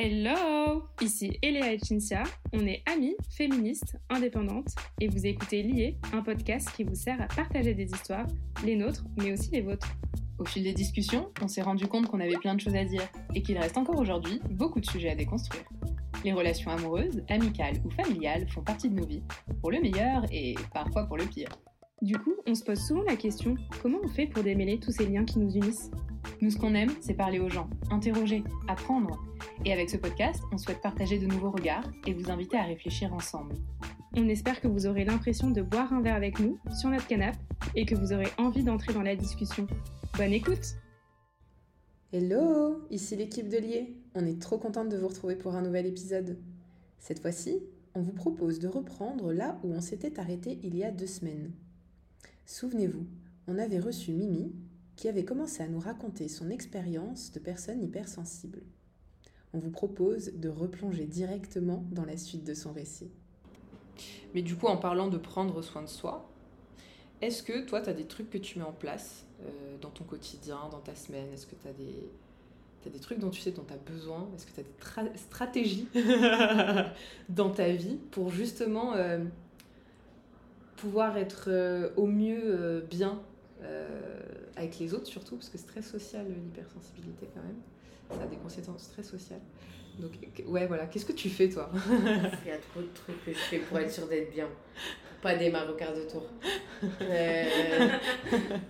Hello Ici Eléa et Cinzia, on est amies, féministes, indépendantes, et vous écoutez Lié, un podcast qui vous sert à partager des histoires, les nôtres, mais aussi les vôtres. Au fil des discussions, on s'est rendu compte qu'on avait plein de choses à dire, et qu'il reste encore aujourd'hui beaucoup de sujets à déconstruire. Les relations amoureuses, amicales ou familiales font partie de nos vies, pour le meilleur et parfois pour le pire. Du coup, on se pose souvent la question, comment on fait pour démêler tous ces liens qui nous unissent? Nous, ce qu'on aime, c'est parler aux gens, interroger, apprendre. Et avec ce podcast, on souhaite partager de nouveaux regards et vous inviter à réfléchir ensemble. On espère que vous aurez l'impression de boire un verre avec nous sur notre canapé et que vous aurez envie d'entrer dans la discussion. Bonne écoute Hello, ici l'équipe de Lier. On est trop contente de vous retrouver pour un nouvel épisode. Cette fois-ci, on vous propose de reprendre là où on s'était arrêté il y a deux semaines. Souvenez-vous, on avait reçu Mimi qui avait commencé à nous raconter son expérience de personne hypersensible. On vous propose de replonger directement dans la suite de son récit. Mais du coup, en parlant de prendre soin de soi, est-ce que toi, tu as des trucs que tu mets en place euh, dans ton quotidien, dans ta semaine? Est-ce que tu as des, trucs dont tu sais dont tu as besoin? Est-ce que tu as des tra- stratégies dans ta vie pour justement euh, pouvoir être euh, au mieux euh, bien euh, avec les autres surtout Parce que c'est très social l'hypersensibilité quand même. Ça a des conséquences très sociales. Donc, ouais, voilà. Qu'est-ce que tu fais toi? Il y a trop de trucs que je fais pour être sûre d'être bien. Pas démarrer au quart de tour. Euh,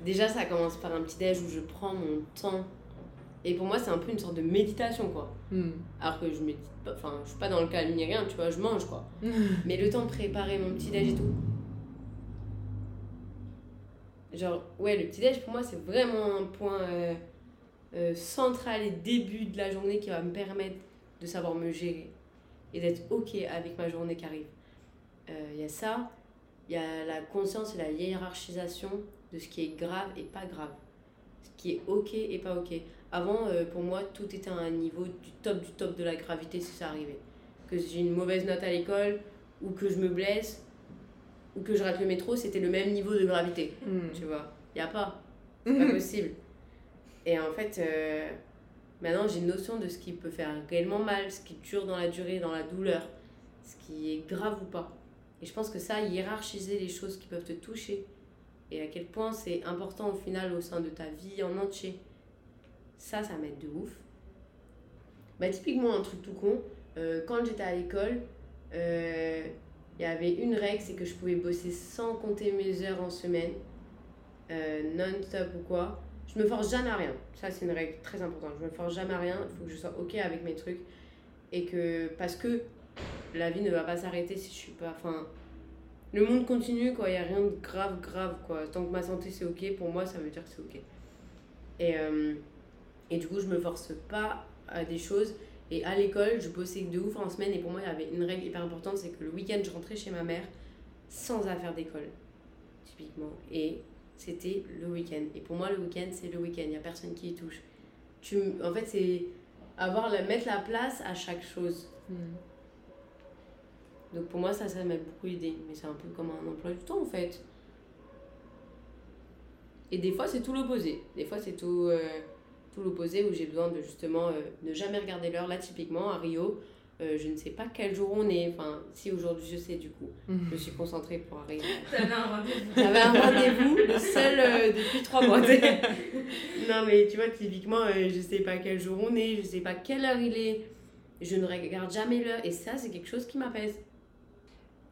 déjà, ça commence par un petit déj où je prends mon temps. Et pour moi, c'est un peu une sorte de méditation, quoi. Hmm. Alors que je médite pas, enfin, je suis pas dans le calme ni rien, tu vois, je mange, quoi. Mais le temps de préparer mon petit déj et tout. Genre, ouais, le petit déj pour moi, c'est vraiment un point euh, euh, central et début de la journée qui va me permettre de savoir me gérer et d'être ok avec ma journée qui arrive. Il y a ça, il y a la conscience et la hiérarchisation de ce qui est grave et pas grave. Ce qui est ok et pas ok. Avant, euh, pour moi, tout était à un niveau du top du top de la gravité si ça arrivait. Que j'ai une mauvaise note à l'école, ou que je me blesse, ou que je rate le métro, c'était le même niveau de gravité. Hmm. Tu vois, il a pas. C'est pas possible. Et en fait, euh, maintenant j'ai une notion de ce qui peut faire réellement mal, ce qui dure dans la durée, dans la douleur, ce qui est grave ou pas. Et je pense que ça, hiérarchiser les choses qui peuvent te toucher, et à quel point c'est important au final au sein de ta vie en entier, ça, ça m'aide de ouf. Bah, typiquement, un truc tout con, euh, quand j'étais à l'école, euh, il y avait une règle, c'est que je pouvais bosser sans compter mes heures en semaine, euh, non-stop ou quoi. Je me force jamais à rien. Ça, c'est une règle très importante. Je me force jamais à rien. Il faut que je sois OK avec mes trucs. Et que, parce que la vie ne va pas s'arrêter si je suis pas. Enfin, le monde continue, quoi. Il n'y a rien de grave, grave, quoi. Tant que ma santé c'est OK, pour moi, ça veut dire que c'est OK. Et, euh, et du coup, je me force pas à des choses. Et à l'école, je bossais de ouf en semaine. Et pour moi, il y avait une règle hyper importante c'est que le week-end, je rentrais chez ma mère sans affaire d'école, typiquement. Et c'était le week-end. Et pour moi, le week-end, c'est le week-end. Il n'y a personne qui y touche. Tu, en fait, c'est avoir la, mettre la place à chaque chose. Hmm. Donc pour moi, ça, ça m'a beaucoup aidé. Mais c'est un peu comme un emploi du temps, en fait. Et des fois, c'est tout l'opposé. Des fois, c'est tout, euh, tout l'opposé où j'ai besoin de justement euh, ne jamais regarder l'heure. Là, typiquement, à Rio, euh, je ne sais pas quel jour on est. Enfin, si aujourd'hui je sais, du coup. Je me suis concentrée pour arriver. T'avais un rendez-vous. J'avais un rendez-vous, le seul euh, depuis trois mois. non, mais tu vois, typiquement, euh, je sais pas quel jour on est, je sais pas quelle heure il est. Je ne regarde jamais l'heure. Et ça, c'est quelque chose qui m'apaise.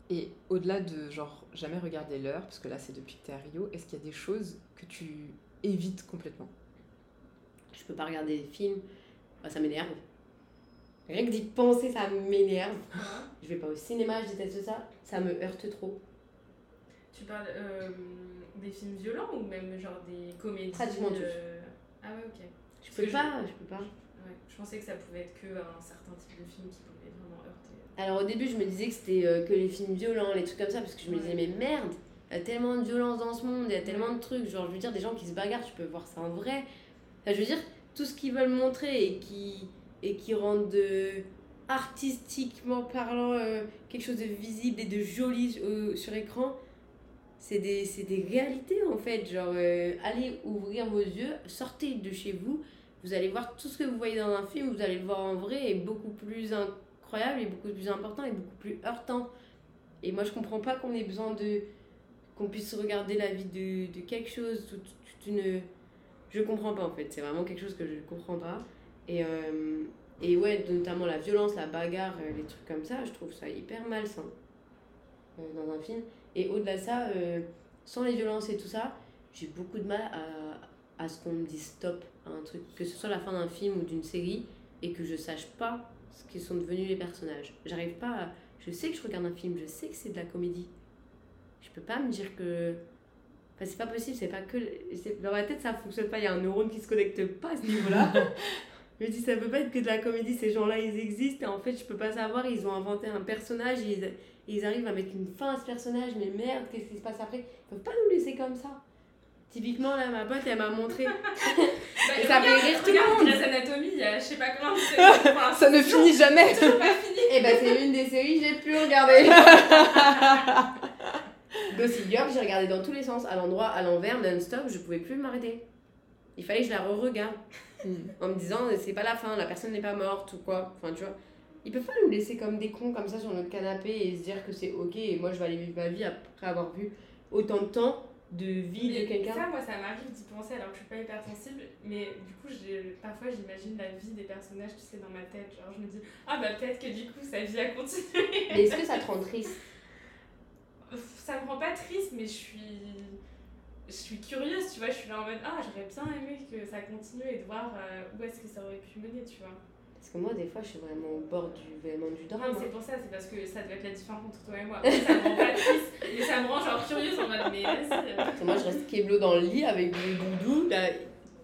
Et au-delà de genre jamais regarder l'heure, parce que là c'est depuis que tu es à Rio, est-ce qu'il y a des choses que tu évites complètement? Je peux pas regarder des films, Enfin, ça m'énerve. Rien que d'y penser, ça m'énerve. Je vais pas au cinéma, je déteste ça. Ça me heurte trop. Tu parles euh, des films violents ou même genre des comédies Pratiquement tous. euh, Ah ouais, ok. Je Parce peux pas, je peux pas. Ouais, je pensais que ça pouvait être que un certain type de film qui pouvait vraiment heurter. Alors au début, je me disais que c'était euh, que les films violents, les trucs comme ça, parce que je me Ouais. disais, mais merde, il y a tellement de violence dans ce monde, il y a tellement de trucs. Genre, je veux dire, des gens qui se bagarrent, tu peux voir ça en vrai. Je veux dire, tout ce qu'ils veulent montrer et qui, et qui rendent de, artistiquement parlant euh, quelque chose de visible et de joli euh, sur écran, c'est des, des réalités en fait. Genre, euh, allez ouvrir vos yeux, sortez de chez vous, vous allez voir tout ce que vous voyez dans un film, vous allez le voir en vrai, est beaucoup plus incroyable et beaucoup plus important et beaucoup plus heurtant. Et moi, je comprends pas qu'on ait besoin de. qu'on puisse regarder la vie de, de quelque chose, toute, toute une. Je comprends pas en fait, c'est vraiment quelque chose que je ne comprends pas. Et, euh, et ouais, notamment la violence, la bagarre, euh, les trucs comme ça, je trouve ça hyper malsain euh, dans un film. Et au-delà de ça, sans les violences et tout ça, j'ai beaucoup de mal à, à ce qu'on me dise stop à un truc, que ce soit la fin d'un film ou d'une série, et que je sache pas ce qu'ils sont devenus les personnages. J'arrive pas. Je sais que je regarde un film, je sais que c'est de la comédie. Je peux pas me dire que... Enfin, c'est pas possible, c'est pas que... Dans ma tête, ça fonctionne pas, il y a un neurone qui se connecte pas à ce niveau-là. je me dis, ça peut pas être que de la comédie, ces gens-là, ils existent, et en fait, je peux pas savoir, ils ont inventé un personnage, et ils, ils arrivent à mettre une fin à ce personnage, mais merde, qu'est-ce qui se passe après? Ils peuvent pas nous laisser comme ça. Typiquement, là, ma pote, elle m'a montré... Bah, Et ça fait rire tout le regarde monde. Grey's Anatomy, il y a je sais pas. Enfin, Ça ne finit jamais c'est toujours pas fini. Et bah c'est une des séries que j'ai pu regarder. Gossip Girl, j'ai regardé dans tous les sens, à l'endroit, à l'envers, non-stop, je pouvais plus m'arrêter. Il fallait que je la re-regarde Hmm. en me disant c'est pas la fin, la personne n'est pas morte ou quoi. Enfin tu vois, ils peuvent pas nous laisser comme des cons comme ça sur notre canapé et se dire que c'est ok et moi je vais aller vivre ma vie après avoir vu autant de temps de vie de quelqu'un. Ça, moi, ça m'arrive d'y penser alors que je suis pas hyper sensible, mais du coup, j'ai- parfois j'imagine la vie des personnages, tu sais, dans ma tête. Genre, je me dis, ah bah peut-être que du coup, sa vie a continué. Mais est-ce que ça te rend triste? Ça me rend pas triste, mais je suis. Je suis curieuse, tu vois, je suis là en mode Ah, j'aurais bien aimé que ça continue et de voir euh, où est-ce que ça aurait pu mener, tu vois. Parce que moi des fois je suis vraiment au bord du, vraiment du drame. Non, hein. c'est pour ça, c'est parce que ça doit être la différence entre toi et moi. Ça me rend pas triste, mais ça me rend genre curieuse en mode Mais vas-y. euh. Moi, je reste keblo dans le lit avec le doudou. Bah,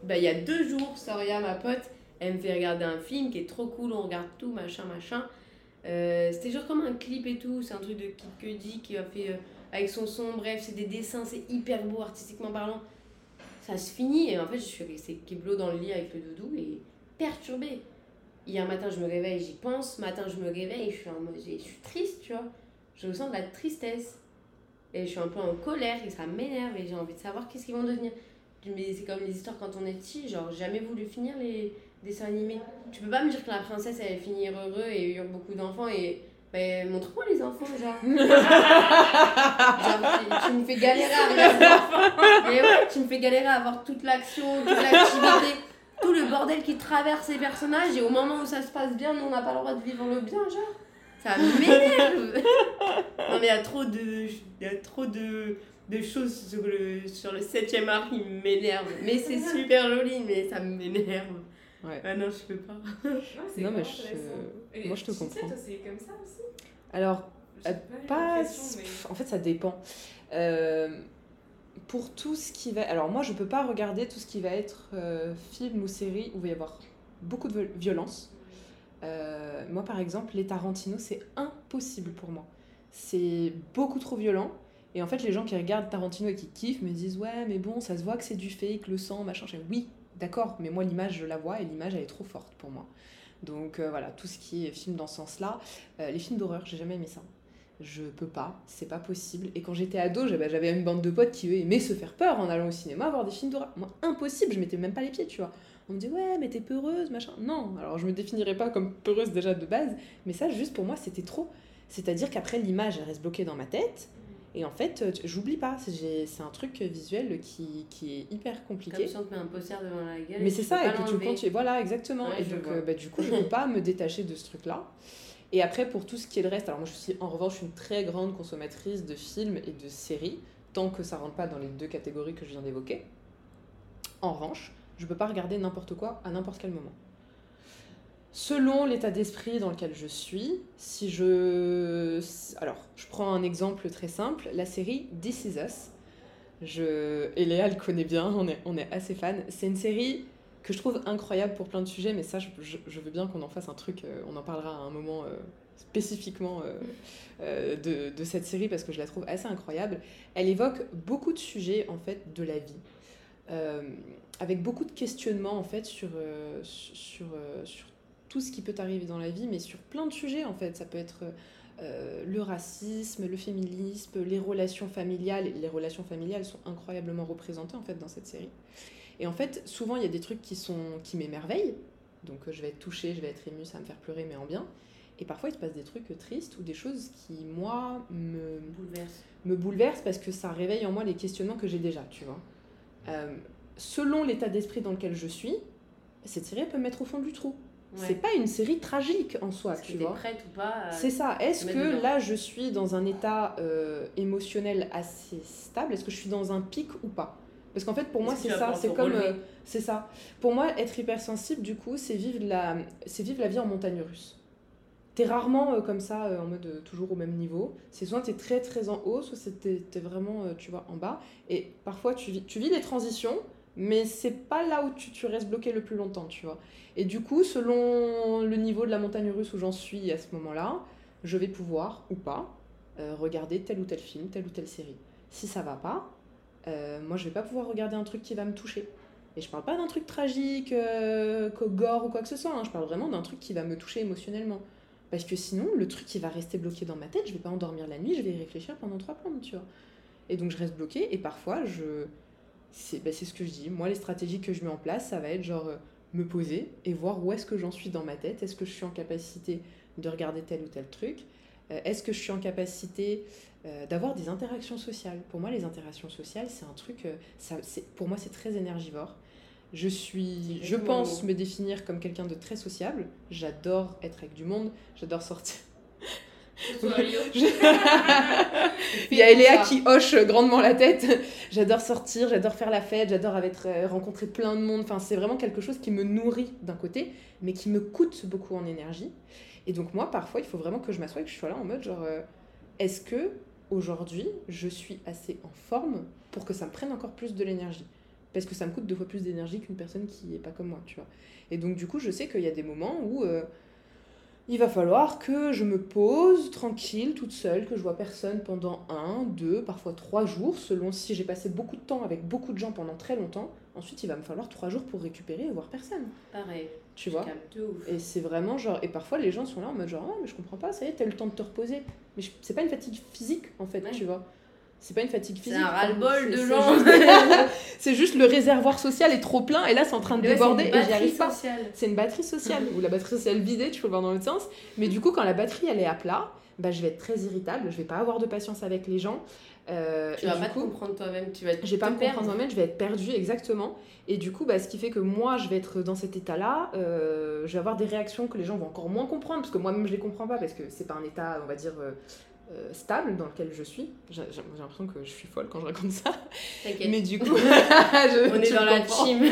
bah, il y a deux jours, Soria, ma pote, elle me fait regarder un film qui est trop cool. On regarde tout, machin, machin. Euh, C'était genre comme un clip et tout. C'est un truc de Kid Cudi qui a fait euh, avec son son. Bref, c'est des dessins, c'est hyper beau artistiquement parlant. Ça se finit et en fait, je suis restée keblo dans le lit avec le doudou et perturbée. Hier matin, je me réveille, j'y pense. Matin, je me réveille je suis je suis triste, tu vois. Je ressens de la tristesse. Et je suis un peu en colère et ça m'énerve et j'ai envie de savoir qu'est-ce qu'ils vont devenir. Mais c'est comme les histoires quand on est petit, genre jamais voulu finir les dessins animés. Tu peux pas me dire que la princesse va finir heureux et aura beaucoup d'enfants et. Ben, montre-moi les enfants, genre. genre, tu, me fais galérer à regarder. Mais ouais, tu me fais galérer à avoir toute l'action, toute l'activité, tout le bordel qui traverse les personnages et au moment où ça se passe bien, nous on n'a pas le droit de vivre le bien, genre. Ça m'énerve Non mais il y a trop de, il y a trop de, de choses sur le, sur le 7ème art qui m'énervent. Mais c'est super joli, mais ça m'énerve. Ouais. Ah non, je peux pas. c'est Non, mais je- moi, je te tu sais, comprends. toi, c'est comme ça aussi Alors, Euh, eu pas. mais- En fait, ça dépend. Euh, pour tout ce qui va. Alors, moi, je peux pas regarder tout ce qui va être euh, film ou série où il va y avoir beaucoup de viol- violence. Euh, moi, par exemple, les Tarantino, c'est impossible pour moi. C'est beaucoup trop violent. Et en fait, les gens qui regardent Tarantino et qui kiffent me disent Ouais, mais bon, ça se voit que c'est du fake, le sang, machin. Je oui, d'accord, mais moi, l'image, je la vois et l'image, elle est trop forte pour moi. Donc euh, voilà, tout ce qui est film dans ce sens-là. Euh, les films d'horreur, j'ai jamais aimé ça. Je peux pas, c'est pas possible. Et quand j'étais ado, j'avais une bande de potes qui eux, aimaient se faire peur en allant au cinéma, voir des films d'horreur. Moi, impossible, je mettais même pas les pieds, tu vois. On me dit ouais, mais t'es peureuse, machin. Non, alors je me définirais pas comme peureuse déjà de base, mais ça, juste pour moi, c'était trop. C'est-à-dire qu'après, l'image, elle reste bloquée dans ma tête. Et en fait, j'oublie pas. C'est un truc visuel qui, qui est hyper compliqué. Comme si on te met un poster devant la gueule. Mais c'est ça, et que tu l'enlever. continues. Voilà, exactement. Ouais, et donc, euh, bah, du coup, je ne peux pas me détacher de ce truc-là. Et après, pour tout ce qui est le reste, alors moi, je suis en revanche une très grande consommatrice de films et de séries, tant que ça rentre pas dans les deux catégories que je viens d'évoquer. En revanche, je peux pas regarder n'importe quoi à n'importe quel moment. Selon l'état d'esprit dans lequel je suis, si je... Alors, je prends un exemple très simple, la série This Is Us. Je... Et le connaît bien, on est, on est assez fan. C'est une série que je trouve incroyable pour plein de sujets, mais ça, je, veux bien qu'on en fasse un truc, euh, on en parlera à un moment euh, spécifiquement euh, de, de cette série parce que je la trouve assez incroyable. Elle évoque beaucoup de sujets, en fait, de la vie. Avec beaucoup de questionnements, en fait, sur, sur tout ce qui peut arriver dans la vie, mais sur plein de sujets, en fait. Ça peut être... euh, le racisme, le féminisme, les relations familiales. Les relations familiales sont incroyablement représentées en fait dans cette série. Et en fait, souvent, il y a des trucs qui, sont, qui m'émerveillent. Donc, euh, je vais être touchée, je vais être émue, ça va me faire pleurer, mais en bien. Et parfois, il se passe des trucs tristes ou des choses qui, moi, me, Bouleverse. me bouleversent parce que ça réveille en moi les questionnements que j'ai déjà, tu vois. Euh, selon l'état d'esprit dans lequel je suis, cette série peut me mettre au fond du trou. Ouais. C'est pas une série tragique en soi, Est-ce que tu vois. prête ou pas C'est ça. Est-ce que dedans. là, je suis dans un état euh, émotionnel assez stable? Est-ce que je suis dans un pic ou pas? Parce qu'en fait, pour moi, c'est ça. C'est comme. euh, c'est ça. Pour moi, être hypersensible, du coup, c'est vivre la, c'est vivre la vie en montagne russe. T'es rarement euh, comme ça, en mode toujours au même niveau. C'est soit t'es très très en haut, soit t'es t'es vraiment, tu vois, en bas. Et parfois, tu vis, tu vis des transitions, mais c'est pas là où tu, restes bloqué le plus longtemps, tu vois. Et du coup, selon le niveau de la montagne russe où j'en suis à ce moment-là, je vais pouvoir, ou pas, euh, regarder tel ou tel film, telle ou telle série. Si ça va pas, euh, moi je vais pas pouvoir regarder un truc qui va me toucher. Et je parle pas d'un truc tragique, euh, gore ou quoi que ce soit, hein. je parle vraiment d'un truc qui va me toucher émotionnellement. Parce que sinon, le truc qui va rester bloqué dans ma tête, je vais pas endormir la nuit, je vais y réfléchir pendant trois plombes, tu vois. Et donc je reste bloquée, et parfois, je... c'est bah, c'est ce que je dis. Moi, les stratégies que je mets en place, ça va être genre euh, me poser et voir où est-ce que j'en suis dans ma tête. Est-ce que je suis en capacité de regarder tel ou tel truc? Euh, Est-ce que je suis en capacité euh, d'avoir des interactions sociales? Pour moi, les interactions sociales, c'est un truc, ça, c'est- pour moi, c'est très énergivore. Je suis, je pense me définir comme quelqu'un de très sociable. J'adore être avec du monde, j'adore sortir. Il y a Eléa qui hoche grandement la tête. J'adore sortir, j'adore faire la fête, j'adore être, euh, rencontrer plein de monde. Enfin, c'est vraiment quelque chose qui me nourrit d'un côté, mais qui me coûte beaucoup en énergie. Et donc moi, parfois, il faut vraiment que je m'assoie et que je sois là en mode genre, euh, est-ce que aujourd'hui, je suis assez en forme pour que ça me prenne encore plus de l'énergie? Parce que ça me coûte deux fois plus d'énergie qu'une personne qui est pas comme moi, tu vois. Et donc du coup, je sais qu'il y a des moments où euh, il va falloir que je me pose tranquille, toute seule, que je vois personne pendant un, deux, parfois trois jours, selon si j'ai passé beaucoup de temps avec beaucoup de gens pendant très longtemps. Ensuite, il va me falloir trois jours pour récupérer et voir personne. Pareil. Tu vois? Ouf. Et c'est vraiment genre. Et parfois, les gens sont là en mode genre, ah, mais je comprends pas, ça y est, t'as eu le temps de te reposer. Mais je- c'est pas une fatigue physique, en fait, Ouais. tu vois. C'est pas une fatigue C'est physique. un ras-le-bol de C'est- gens. c'est juste- C'est le réservoir social est trop plein et là, c'est en train de Ouais, c'est déborder une et j'y batterie arrive pas. sociale. C'est une batterie sociale, ou la batterie sociale vidée, tu peux le voir dans l'autre sens. Mais du coup, quand la batterie elle est à plat, bah, je vais être très irritable, je vais pas avoir de patience avec les gens. Euh, Tu vas pas te coup, comprendre toi-même, tu vas je vais pas me perdre. comprendre moi-même, je vais être perdue exactement. Et du coup, bah, ce qui fait que moi, je vais être dans cet état-là, euh, je vais avoir des réactions que les gens vont encore moins comprendre, parce que moi-même, je les comprends pas, parce que c'est pas un état, on va dire, euh, stable dans lequel je suis. J'ai l'impression que je suis folle quand je raconte ça. Mais du coup, je- On est dans la team.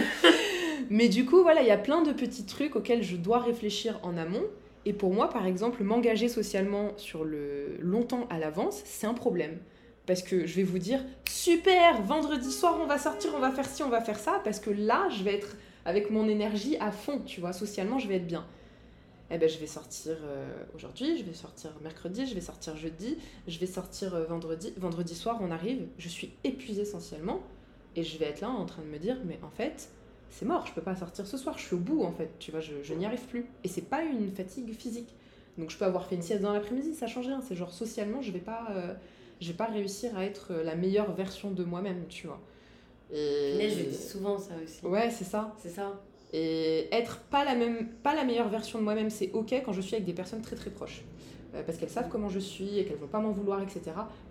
Mais du coup, voilà, il y a plein de petits trucs auxquels je dois réfléchir en amont. Et pour moi, par exemple, m'engager socialement sur le longtemps à l'avance, c'est un problème. Parce que je vais vous dire, super, vendredi soir, on va sortir, on va faire ci, on va faire ça. Parce que là, je vais être avec mon énergie à fond, tu vois, socialement, je vais être bien. Eh ben, je vais sortir euh, aujourd'hui, je vais sortir mercredi, je vais sortir jeudi, je vais sortir euh, vendredi. Vendredi soir, on arrive, je suis épuisée essentiellement. Et je vais être là en train de me dire, mais en fait, c'est mort, je peux pas sortir ce soir, je suis au bout en fait, tu vois, je, je n'y arrive plus. Et c'est pas une fatigue physique. Donc je peux avoir fait une sieste dans l'après-midi, ça change rien, c'est genre socialement, je vais pas, euh, je vais pas réussir à être la meilleure version de moi-même, tu vois. Et... Punaise, je dis souvent ça aussi. Ouais, c'est ça. C'est ça. Et être pas la, même, pas la meilleure version de moi-même, c'est ok quand je suis avec des personnes très très proches. Euh, parce qu'elles savent comment je suis et qu'elles vont pas m'en vouloir, etc.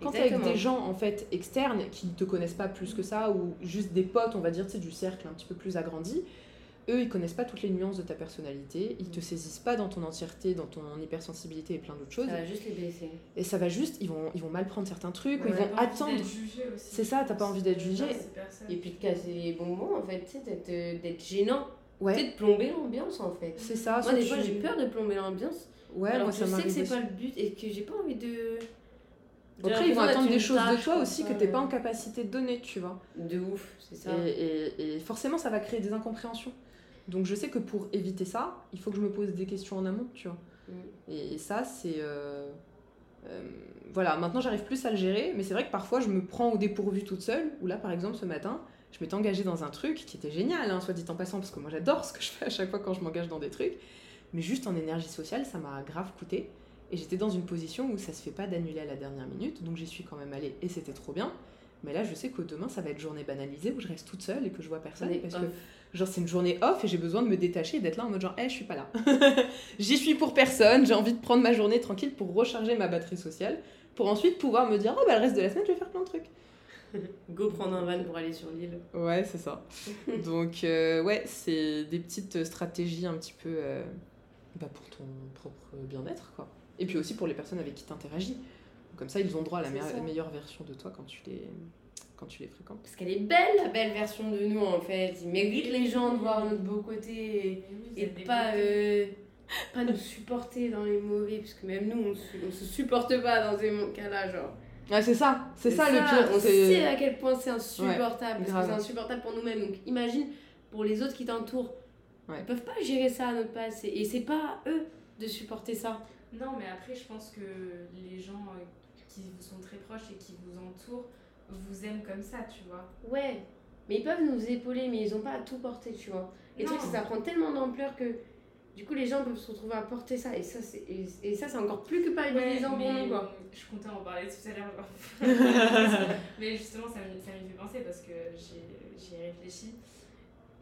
Quand t'es avec des gens en fait externes qui te connaissent pas plus que ça, ou juste des potes, on va dire, tu sais, du cercle un petit peu plus agrandi, eux ils connaissent pas toutes les nuances de ta personnalité, ils te saisissent pas dans ton entièreté, dans ton hypersensibilité et plein d'autres choses. Ça va juste les blesser. Et ça va juste, ils vont, ils vont mal prendre certains trucs, ou ils vont attendre. C'est C'est ça, t'as pas envie d'être jugé. Et puis de casser les bonbons, en fait, tu sais, d'être- euh, d'être gênant. Ouais, de plomber l'ambiance, en fait. c'est ça. Moi, des fois, j'ai peur de plomber l'ambiance. Ouais, alors moi que ça je sais que c'est pas le but et que j'ai pas envie de. Après, ils vont attendre des choses de toi aussi que t'es pas en capacité de donner, tu vois. De ouf, c'est ça. Et, et- et forcément, ça va créer des incompréhensions. Donc, je sais que pour éviter ça, il faut que je me pose des questions en amont, tu vois. Mm. Et, ça, c'est. euh, euh, voilà, maintenant j'arrive plus à le gérer, mais c'est vrai que parfois je me prends au dépourvu toute seule. Ou là, par exemple, ce matin, je m'étais engagée dans un truc qui était génial, hein, soit dit en passant, parce que moi j'adore ce que je fais à chaque fois quand je m'engage dans des trucs. Mais juste en énergie sociale, ça m'a grave coûté. Et j'étais dans une position où ça se fait pas d'annuler à la dernière minute, donc j'y suis quand même allée et c'était trop bien. Mais là, je sais que demain, ça va être journée banalisée où je reste toute seule et que je vois personne. Parce off. que, genre, c'est une journée off et j'ai besoin de me détacher et d'être là en mode genre, hé, je suis pas là. J'y suis pour personne. J'ai envie de prendre ma journée tranquille pour recharger ma batterie sociale. Pour ensuite pouvoir me dire, oh, bah, le reste de la semaine, je vais faire plein de trucs. Go prendre un van pour aller sur l'île. Ouais, c'est ça. Donc, euh, ouais, c'est des petites stratégies un petit peu euh, bah, pour ton propre bien-être, quoi. Et puis aussi pour les personnes avec qui tu interagis. Comme ça, ils ont droit à la meilleure- version de toi quand tu les, quand tu les fréquentes. Parce qu'elle est belle, la belle version de nous, en fait. Il mérite les gens de voir notre beau côté et, et de pas, euh, pas nous supporter dans les mauvais. Parce que même nous, on se, on se supporte pas dans ces cas-là, genre. Ouais, c'est ça, c'est ça, le pire. On sait à quel point c'est insupportable. parce que c'est insupportable pour nous-mêmes. Donc imagine pour les autres qui t'entourent. Ouais. Ils peuvent pas gérer ça à notre place. Et et c'est pas à eux de supporter ça. Non, mais après, je pense que les gens euh, qui vous sont très proches et qui vous entourent vous aiment comme ça, tu vois. Ouais. Mais ils peuvent nous épauler, mais ils ont pas à tout porter, tu vois. Et le truc, Non. c'est que ça prend tellement d'ampleur que du coup, les gens peuvent se retrouver à porter ça. Et ça, c'est, et, et ça, c'est encore plus culpabilisant pour nous, quoi. je comptais en parler tout à l'heure. mais justement, ça m'y ça m'y fait penser parce que j'ai- j'y ai réfléchi.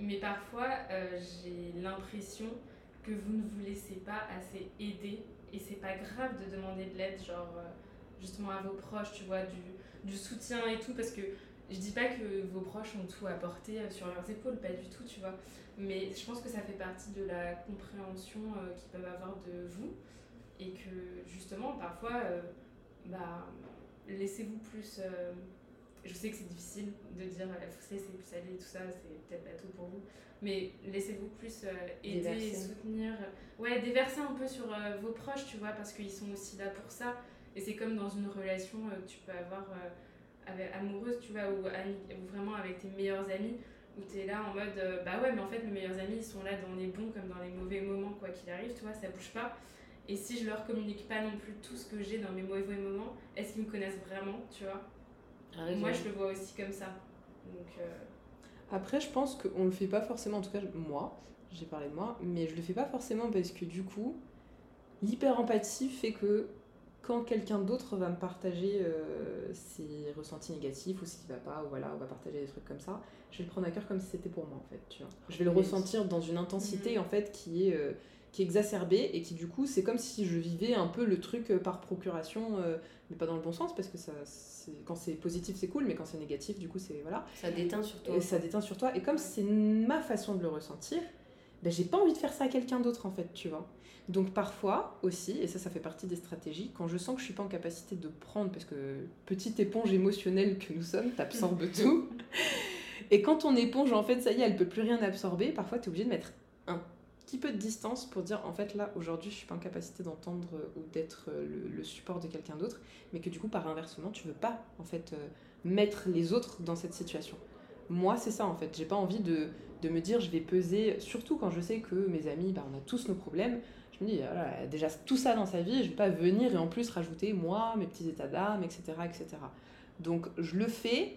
Mais parfois, euh, j'ai l'impression que vous ne vous laissez pas assez aider. Et c'est pas grave de demander de l'aide, genre euh, justement à vos proches, tu vois, du, du soutien et tout. Parce que je dis pas que vos proches ont tout à porter euh, sur leurs épaules, pas du tout, tu vois. Mais je pense que ça fait partie de la compréhension euh, qu'ils peuvent avoir de vous. Et que justement, parfois, euh, bah, laissez-vous plus. euh, je sais que c'est difficile de dire faut se laisser plus aller, tout ça, c'est peut-être bateau pour vous. Mais laissez-vous plus euh, aider et soutenir. Ouais, déverser un peu sur euh, vos proches, tu vois, parce qu'ils sont aussi là pour ça. Et c'est comme dans une relation euh, que tu peux avoir avec, amoureuse, tu vois, ou, vraiment avec tes meilleurs amis, où tu es là en mode euh, bah ouais, mais en fait, mes meilleurs amis, ils sont là dans les bons comme dans les mauvais moments, quoi qu'il arrive, tu vois, ça bouge pas. Et si je leur communique pas non plus tout ce que j'ai dans mes mauvais moments, est-ce qu'ils me connaissent vraiment, tu vois? Moi, je le vois aussi comme ça. Donc, euh, Après, je pense qu'on le fait pas forcément, en tout cas, moi, j'ai parlé de moi, mais je le fais pas forcément parce que du coup, l'hyper-empathie fait que quand quelqu'un d'autre va me partager euh, ses ressentis négatifs ou ce qui va pas, ou voilà, on va partager des trucs comme ça, je vais le prendre à cœur comme si c'était pour moi en fait, tu vois. Je vais le ressentir dans une intensité Mhm. en fait qui est, euh, qui est exacerbée et qui du coup, c'est comme si je vivais un peu le truc euh, par procuration, euh, mais pas dans le bon sens parce que ça, c'est- quand c'est positif c'est cool, mais quand c'est négatif, du coup, c'est voilà. Ça déteint sur toi. Et ça déteint sur toi. Et comme c'est ma façon de le ressentir, ben, j'ai pas envie de faire ça à quelqu'un d'autre en fait, tu vois. Donc parfois aussi, et ça ça fait partie des stratégies, quand je sens que je suis pas en capacité de prendre, parce que petite éponge émotionnelle que nous sommes, t'absorbes tout. Et quand ton éponge en fait ça y est, elle peut plus rien absorber, parfois tu es obligé de mettre un petit peu de distance pour dire en fait là aujourd'hui je suis pas en capacité d'entendre euh, ou d'être euh, le, le support de quelqu'un d'autre, mais que du coup par inversement tu veux pas en fait euh, mettre les autres dans cette situation. Moi, c'est ça en fait. J'ai pas envie de, de me dire je vais peser, surtout quand je sais que mes amis, bah, on a tous nos problèmes. Je me dis, voilà, déjà tout ça dans sa vie, je vais pas venir et en plus rajouter moi, mes petits états d'âme, etc., etc. Donc je le fais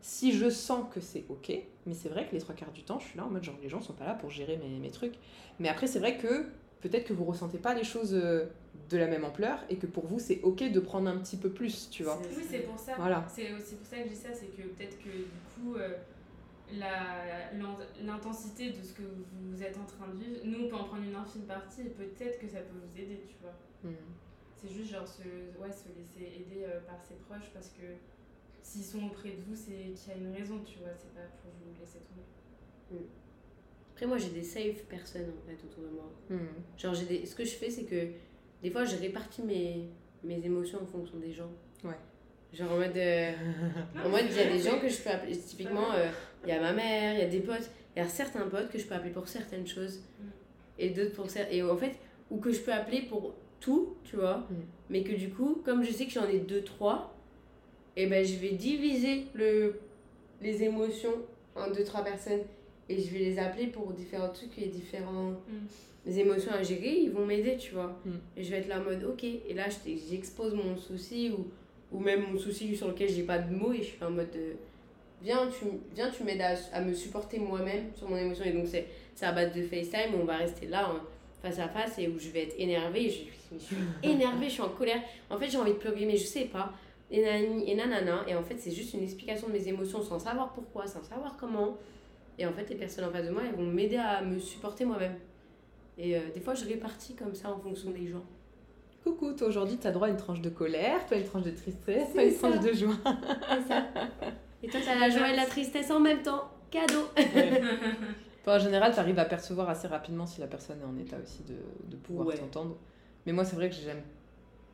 si je sens que c'est ok, mais c'est vrai que les trois quarts du temps, je suis là en mode genre les gens sont pas là pour gérer mes, mes trucs. Mais après, c'est vrai que peut-être que vous ressentez pas les choses euh, de la même ampleur et que pour vous c'est ok de prendre un petit peu plus, tu vois. oui, c'est pour ça. Voilà. C'est aussi pour ça que je dis ça, c'est que peut-être que du coup, euh, l'intensité de ce que vous êtes en train de vivre, nous on peut en prendre une infime partie et peut-être que ça peut vous aider, tu vois. Hmm. C'est juste genre se, ouais, se laisser aider euh, par ses proches parce que s'ils sont auprès de vous, c'est qu'il y a une raison, tu vois, c'est pas pour vous laisser tomber. Après, moi, j'ai des safe personnes en fait autour de moi. Hmm. Genre, j'ai des... ce que je fais, c'est que des fois, je répartis mes, mes émotions en fonction des gens. Ouais. Genre en mode. euh, en mode, il y a des gens que je peux appeler. Typiquement, euh, il y a ma mère, il y a des potes. Il y a certains potes que je peux appeler pour certaines choses. Mm. Et d'autres pour certaines. Et en fait, ou que je peux appeler pour tout, tu vois. Mm. Mais que du coup, comme je sais que j'en ai deux, trois, et ben je vais diviser le, les émotions en deux, trois personnes. Et je vais les appeler pour différents trucs et différents les émotions à gérer, ils vont m'aider, tu vois. Mm. Et je vais être là en mode, ok, et là, j'expose mon souci ou, ou même mon souci sur lequel j'ai pas de mots et je suis en mode, euh, viens, tu, viens, tu m'aides à, me supporter moi-même sur mon émotion. Et donc, c'est à base de FaceTime on va rester là en face à face et où je vais être énervée. Je, suis énervée, je suis en colère. En fait, j'ai envie de pleurer, mais je sais pas. et nanani, et nanana. Et en fait, c'est juste une explication de mes émotions sans savoir pourquoi, sans savoir comment. Et en fait, les personnes en face de moi, elles vont m'aider à me supporter moi-même. Et euh, des fois, je répartis comme ça en fonction des gens. Coucou, toi aujourd'hui, t'as droit à une tranche de colère, toi une tranche de tristesse, toi une ça. tranche de joie. C'est ça. Et toi, t'as la joie et la tristesse en même temps. Cadeau. Enfin, en général, tu arrives à percevoir assez rapidement si la personne est en état aussi de, de pouvoir Ouais. t'entendre. Mais moi, c'est vrai que j'aime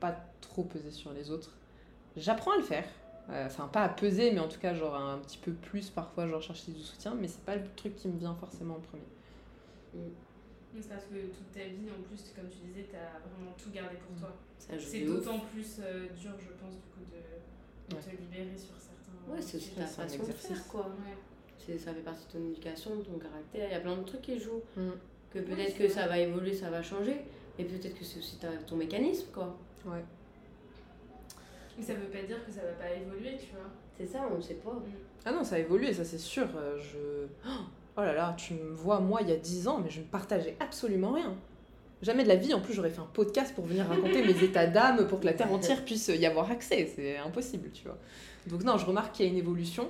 pas trop peser sur les autres. J'apprends à le faire. Euh, Enfin, pas à peser, mais en tout cas, genre un petit peu plus parfois, genre chercher du soutien, mais c'est pas le truc qui me vient forcément en premier. C'est parce que toute ta vie, en plus, comme tu disais, t'as vraiment tout gardé pour toi. Ça joue C'est d'autant plus euh, dur, je pense, du coup, de, de te libérer sur certains. Ouais, c'est aussi ta façon de faire, quoi. Ouais. Ça fait partie de ton éducation, de ton caractère. Il y a plein de trucs qui jouent. Mm. Que peut-être que vrai. ça va évoluer, ça va changer. Et peut-être que c'est aussi ta- ton mécanisme, quoi. Ouais. Mais ça veut pas dire que ça va pas évoluer, tu vois. C'est ça, on sait pas. Ah non, ça a évolué, ça c'est sûr. Euh, Je... Oh là là, tu me vois, moi, il y a 10 ans, mais je ne partageais absolument rien. Jamais de la vie, en plus, j'aurais fait un podcast pour venir raconter mes états d'âme pour que la Terre entière puisse y avoir accès. C'est impossible, tu vois. Donc non, je remarque qu'il y a une évolution.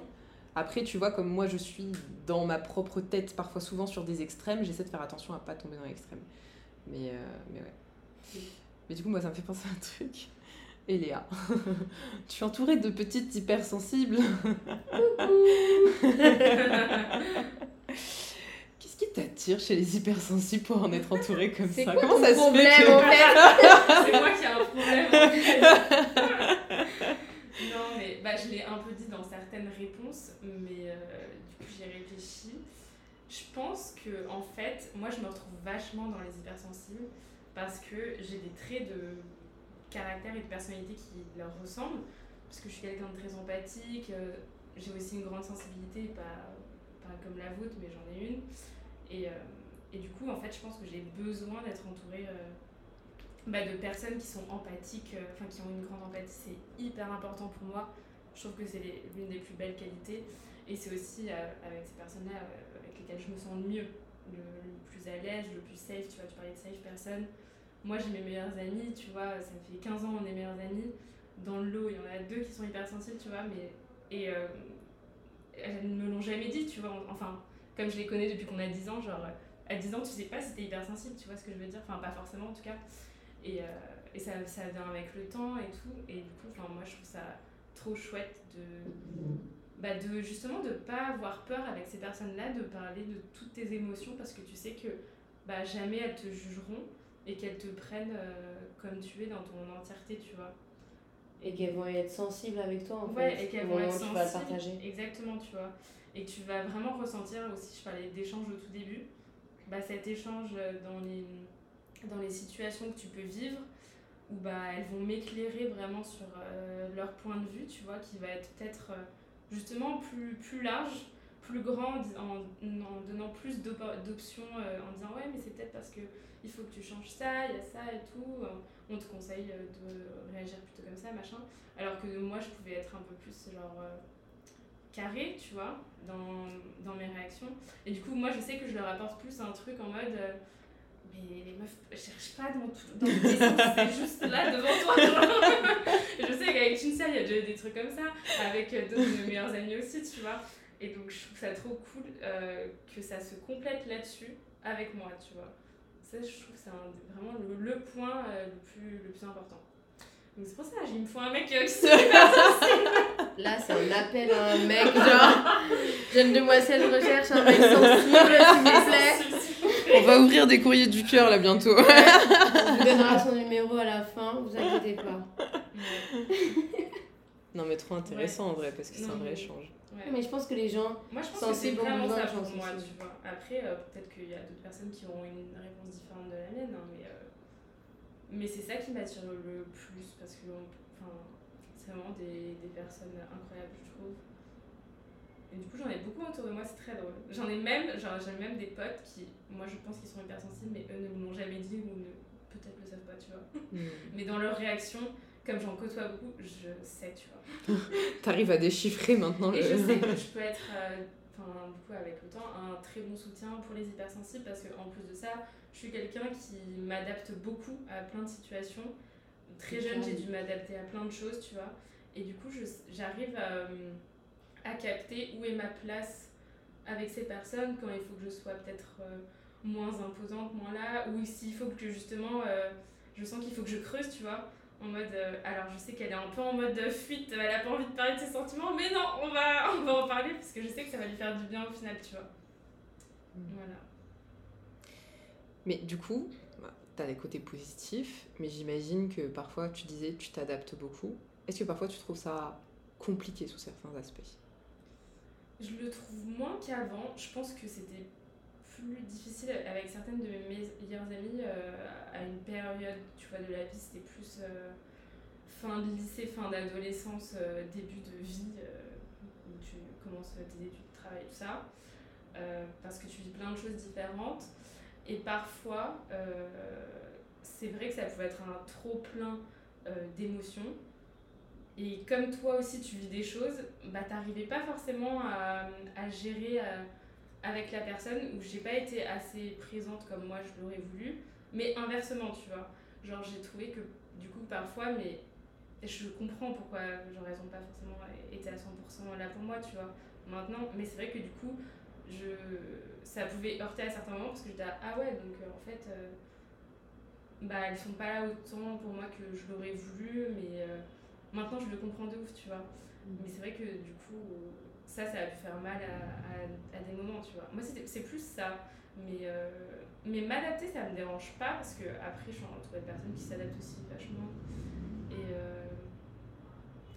Après, tu vois, comme moi, je suis dans ma propre tête, parfois souvent sur des extrêmes, j'essaie de faire attention à pas tomber dans l'extrême. Mais, euh, mais ouais. Mais du coup, moi, ça me fait penser à un truc. Et Léa, tu es entourée de petites hypersensibles. Qu'est-ce qui t'attire chez les hypersensibles pour en être entourée comme C'est ça quoi Comment ton ça se problème, fait que... C'est moi qui ai un problème. non, mais bah, je l'ai un peu dit dans certaines réponses, mais euh, du coup j'y ai réfléchi. Je pense que en fait, moi je me retrouve vachement dans les hypersensibles parce que j'ai des traits de caractère et de personnalité qui leur ressemblent. Parce que je suis quelqu'un de très empathique, euh, j'ai aussi une grande sensibilité, pas, pas comme la vôtre, mais j'en ai une. Et, euh, et du coup, en fait, je pense que j'ai besoin d'être entourée euh, bah, de personnes qui sont empathiques, euh, enfin qui ont une grande empathie, c'est hyper important pour moi. Je trouve que c'est l'une des plus belles qualités. Et c'est aussi avec ces personnes-là avec lesquelles je me sens le mieux, le, plus à l'aise, le plus safe. Tu vois, tu parlais de safe personne. Moi, j'ai mes meilleures amies, tu vois, ça fait 15 ans on est meilleures amies. Dans le lot, il y en a deux qui sont hypersensibles, tu vois, mais. Elles ne me l'ont jamais dit, tu vois. Enfin, comme je les connais depuis qu'on a 10 ans, genre, à 10 ans, tu sais pas si t'es hypersensible, tu vois ce que je veux dire Enfin, pas forcément en tout cas. Et, euh, et ça, ça vient avec le temps et tout. Et du coup, enfin, moi, je trouve ça trop chouette de, bah, de justement de pas avoir peur avec ces personnes-là, de parler de toutes tes émotions parce que tu sais que bah, jamais elles te jugeront et qu'elles te prennent euh, comme tu es dans ton entièreté, tu vois. Et qu'elles vont être sensibles avec toi, en Ouais, fait. et qu'elles vont être où tu vas le sensibles. partager. Exactement, tu vois. Et que tu vas vraiment ressentir aussi, je parlais d'échange au tout début, bah, cet échange dans les, dans les situations que tu peux vivre, où bah, elles vont m'éclairer vraiment sur euh, leur point de vue, tu vois, qui va être peut-être euh, justement plus, plus large, plus grand, en, donnant plus d'op- d'options, euh, en disant ouais, mais c'est peut-être parce que il faut que tu changes ça, il y a ça et tout, euh, on te conseille euh, de réagir plutôt comme ça, machin. Alors que moi, je pouvais être un peu plus genre carré, tu vois, dans, dans mes réactions. Et du coup, moi, je sais que je leur apporte plus un truc en mode. mais les meufs, cherche pas dans, tout, dans c'est juste là devant toi. Je sais qu'avec Chinsa, il y a déjà eu des trucs comme ça, avec d'autres de mes meilleurs amis aussi, tu vois. Et donc, je trouve ça trop cool euh, que ça se complète là-dessus avec moi, tu vois. Ça, je trouve que c'est vraiment le, le point euh, le, plus, le plus important. Donc, c'est pour ça, il me faut un mec euh, qui se Là, c'est un appel à un mec, genre, jeune demoiselle recherche un mec sensible, s'il vous plaît. On va ouvrir des courriers du cœur là bientôt. On vous donnera son numéro à la fin, vous inquiétez pas. Non mais trop intéressant en vrai parce que c'est un vrai mais- échange. Ouais. Mais je pense que les gens, Moi, je pense que c'est vraiment ça pour moi, sensibles. tu vois. Après, euh, peut-être qu'il y a d'autres personnes qui auront une réponse différente de la mienne, hein, mais, euh, mais c'est ça qui m'attire le plus parce que enfin, c'est vraiment des, des personnes incroyables, je trouve. Et du coup, j'en ai beaucoup autour de moi, c'est très drôle. J'en ai même, genre, j'ai même des potes qui, moi, je pense qu'ils sont hypersensibles, mais eux ne me l'ont jamais dit ou ne, peut-être le savent pas, tu vois. Mais dans leur réaction, comme j'en côtoie beaucoup, je sais, tu vois. T'arrives à déchiffrer maintenant Et le... je sais que je peux être, euh, enfin, du coup, avec le temps, un très bon soutien pour les hypersensibles parce qu'en plus de ça, je suis quelqu'un qui m'adapte beaucoup à plein de situations. Très jeune, j'ai dû m'adapter à plein de choses, tu vois. Et du coup, j'arrive à, euh, à capter où est ma place avec ces personnes, quand il faut que je sois peut-être euh, moins imposante, moins là, ou s'il faut que justement, euh, je sens qu'il faut que je creuse, tu vois. En mode, euh, alors je sais qu'elle est un peu en mode euh, fuite, elle a pas envie de parler de ses sentiments, mais non, on va, on va en parler parce que je sais que ça va lui faire du bien au final, tu vois. Voilà. Mais du coup, tu as des côtés positifs, mais j'imagine que parfois tu disais tu t'adaptes beaucoup. Est-ce que parfois tu trouves ça compliqué sous certains aspects? Je le trouve moins qu'avant. Je pense que c'était plus difficile avec certaines de mes meilleures amies euh, à une période, tu vois, de la vie. C'était plus euh, fin de lycée, fin d'adolescence, euh, début de vie, où tu commences tes études, travail, tout ça. Parce que tu vis plein de choses différentes. Et parfois, c'est vrai que ça pouvait être un trop plein d'émotions. Et comme toi aussi tu vis des choses, bah t'arrivais pas forcément à, à gérer avec la personne ou j'ai pas été assez présente comme moi je l'aurais voulu, mais inversement tu vois. Genre j'ai trouvé que du coup parfois, mais je comprends pourquoi genre elles ont pas forcément été à 100% là pour moi tu vois. Maintenant, mais c'est vrai que du coup je, ça pouvait heurter à certains moments parce que j'étais ah ouais donc euh, en fait euh, bah elles sont pas là autant pour moi que je l'aurais voulu mais euh, Maintenant, je le comprends de ouf, tu vois. Mais c'est vrai que du coup, ça, ça a pu faire mal à, à, des moments, tu vois. Moi, c'est plus ça. Mais, euh, mais m'adapter, ça me dérange pas parce que après, je suis entourée de personnes qui s'adaptent aussi vachement. Et, euh,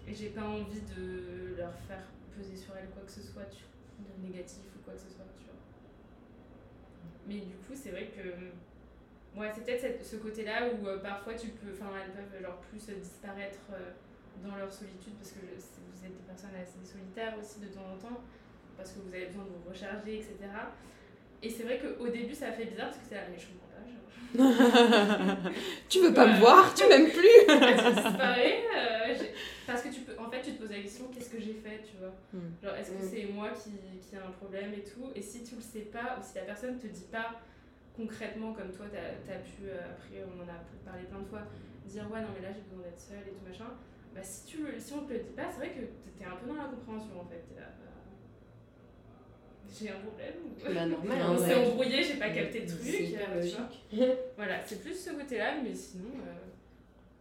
et j'ai pas envie de leur faire peser sur elles quoi que ce soit, tu vois, de négatif ou quoi que ce soit, tu vois. Mais du coup, c'est vrai que. Ouais, c'est peut-être ce côté-là où euh, parfois tu peux. Enfin, elles peuvent genre plus disparaître. Dans leur solitude parce que je- vous êtes des personnes assez solitaires aussi de temps en temps parce que vous avez besoin de vous recharger etc et c'est vrai qu'au début ça fait bizarre parce que c'est là mais je comprends pas genre. Tu veux pas me voir Tu m'aimes plus. Tu euh, parce que tu peux en fait tu te poses la question qu'est-ce que j'ai fait tu vois? Hmm. genre est-ce que Hmm. c'est moi qui, qui a un problème et tout? Et si tu le sais pas ou si la personne te dit pas concrètement comme toi t'as as pu euh, après on en a parlé plein de fois dire ouais non mais là j'ai besoin d'être seule et tout machin bah si tu le, si on te le dit pas c'est vrai que t'es un peu dans la compréhension en fait T'es là, bah, j'ai un problème ou- Bah, normal, on s'est ouais. embrouillé j'ai pas capté le truc C'est hyper euh, tu logique. voilà c'est plus ce côté là mais sinon euh,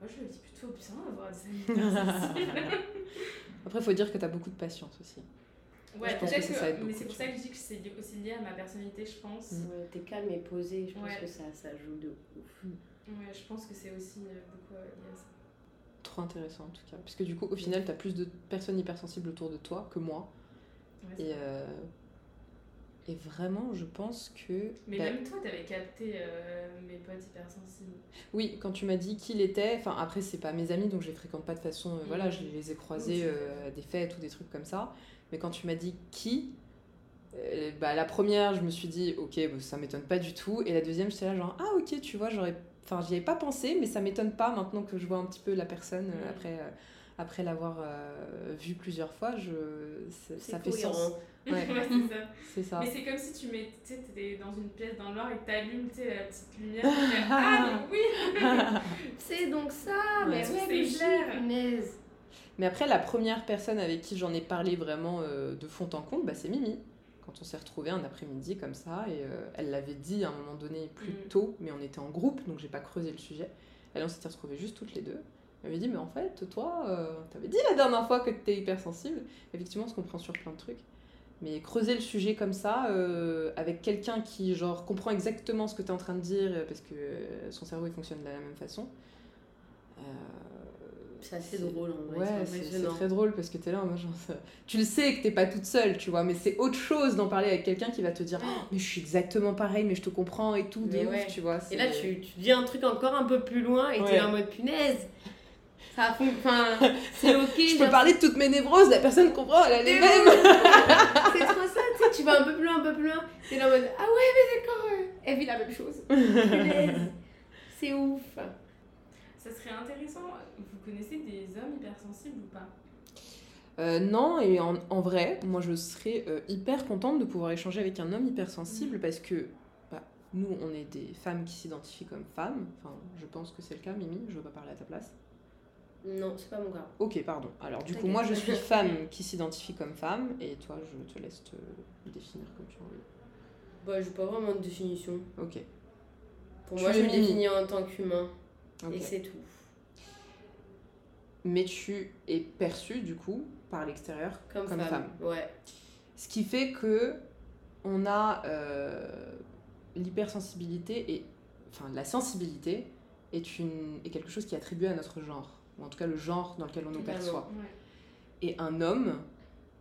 moi je le dis plutôt bien d'avoir des amis. Après, faut dire que t'as beaucoup de patience aussi. ouais Je pense peut-être que que, ça aide mais beaucoup, c'est pour tu ça que je dis que c'est aussi lié à ma personnalité je pense Mm. Ouais, T'es calme et posé, je pense Ouais. que ça, ça joue de ouf. ouais je pense que c'est aussi euh, beaucoup euh, lié à ça Trop intéressant en tout cas. Parce que du coup, au final, t'as plus de personnes hypersensibles autour de toi que moi. Ouais, Et, euh, et vraiment, je pense que. mais bah, même toi t'avais capté euh, mes potes hypersensibles Oui, quand tu m'as dit qui il était, enfin après c'est pas mes amis donc je les fréquente pas de façon, euh, voilà, je les ai croisés à des fêtes ou des trucs comme ça. Mais quand tu m'as dit qui, bah la première je me suis dit ok bah, ça m'étonne pas du tout et la deuxième j'étais là genre ah ok tu vois j'aurais, enfin j'y avais pas pensé mais ça m'étonne pas maintenant que je vois un petit peu la personne euh, Mm. après euh, après l'avoir euh, vue plusieurs fois je ça, fait sens. Ouais, ouais c'est ça. Mais c'est comme si tu mets, t'es dans une pièce dans le noir et que t'allumes, la petite lumière. tu fais, ah, mais oui C'est donc ça, Ouais. mais c'est clair. Mais après, la première personne avec qui j'en ai parlé vraiment euh, de fond en comble, bah, c'est Mimi. Quand on s'est retrouvés un après-midi comme ça, et euh, elle l'avait dit à un moment donné plus Mm. tôt, mais on était en groupe, donc j'ai pas creusé le sujet. Et là, on s'était retrouvés juste toutes les deux. Elle m'avait dit, mais en fait, toi, euh, t'avais dit la dernière fois que t'étais hypersensible. Effectivement, on se comprend sur plein de trucs. Mais creuser le sujet comme ça, euh, avec quelqu'un qui, genre, comprend exactement ce que t'es en train de dire, parce que son cerveau, il fonctionne de la même façon. euh, C'est assez drôle en vrai, Ouais, c'est très drôle parce que t'es là en mode genre, Tu le sais que t'es pas toute seule, tu vois, mais c'est autre chose d'en parler avec quelqu'un qui va te dire Oh, mais je suis exactement pareil, mais je te comprends et tout, de Mais ouf, ouais. tu vois. Et là, tu, tu dis un truc encore un peu plus loin et Ouais. t'es en mode punaise. Ça a Enfin, c'est ok. Je peux parler de toutes mes névroses, la personne comprend, elle a les C'est mêmes. C'est trop ça, tu sais, tu vas un peu plus loin, un peu plus loin. T'es là en mode Ah ouais, mais d'accord, elle vit la même chose. Punaise. C'est ouf. Ça serait intéressant. Vous connaissez des hommes hypersensibles ou pas? Euh, non, et en, en vrai, moi je serais euh, hyper contente de pouvoir échanger avec un homme hypersensible parce que bah, nous, on est des femmes qui s'identifient comme femmes. Enfin, je pense que c'est le cas, Mimi, je veux pas parler à ta place. Non, c'est pas mon cas. Ok, pardon. Alors, du coup, moi, je suis femme qui s'identifie comme femme, et toi, je te laisse te définir comme tu as envie. Bah, j'ai pas vraiment de définition. Ok. Pour Tu moi, je me définis en tant qu'humain. ok. Et c'est tout. Mais tu es perçue, du coup, par l'extérieur Comme, Comme femme. Ouais. Ce qui fait que on a euh, l'hypersensibilité et enfin la sensibilité est une est quelque chose qui est attribué à notre genre ou en tout cas le genre dans lequel on nous perçoit. Ouais. Et un homme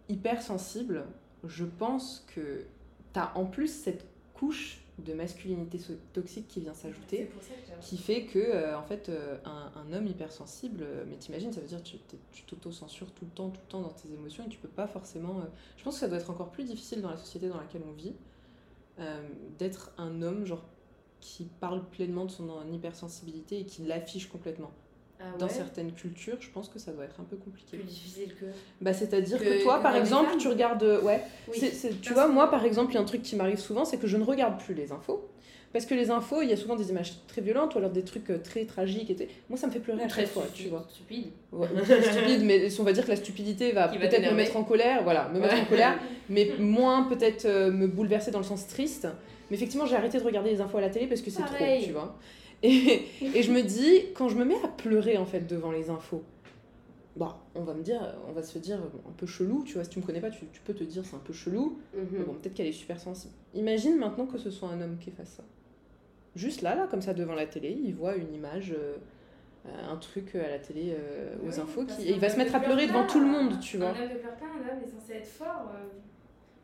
hypersensible, je pense que tu as en plus cette couche de masculinité toxique qui vient s'ajouter qui fait que euh, en fait euh, un, un homme hypersensible euh, mais t'imagines ça veut dire que tu t'auto-censures tout le temps tout le temps dans tes émotions et tu peux pas forcément je pense que ça doit être encore plus difficile dans la société dans laquelle on vit d'être un homme genre qui parle pleinement de son en- hypersensibilité et qui l'affiche complètement Ah dans certaines cultures je pense que ça doit être un peu compliqué Plus difficile que. bah c'est à dire que, Que- toi que par exemple femmes tu regardes euh, ouais Oui. tu vois, moi par exemple, il y a un truc qui m'arrive souvent, c'est que je ne regarde plus les infos. Parce que les infos, il y a souvent des images très violentes ou alors des trucs euh, très tragiques. Et Moi, ça me fait pleurer à chaque fois, tu vois. Stupide. Ouais, stupide, mais on va dire que la stupidité va peut-être me mettre en colère, voilà, me mettre en colère, mais moins peut-être euh, me bouleverser dans le sens triste. Mais effectivement, j'ai arrêté de regarder les infos à la télé parce que c'est trop, tu vois. Et, et je me dis, quand je me mets à pleurer en fait devant les infos, bah, on va me dire, on va se dire bon, un peu chelou, tu vois. Si tu me connais pas, tu, tu peux te dire c'est un peu chelou. Mais Mhm. bon, peut-être qu'elle est super sensible. Imagine maintenant que ce soit un homme qui fasse ça. Juste là, là, comme ça, devant la télé, il voit une image, euh, euh, un truc à la télé, euh, aux infos, qui... et il va se mettre à pleurer pleure devant tout le monde, tu vois. Un homme ne pleure pas, un homme est censé être fort. euh,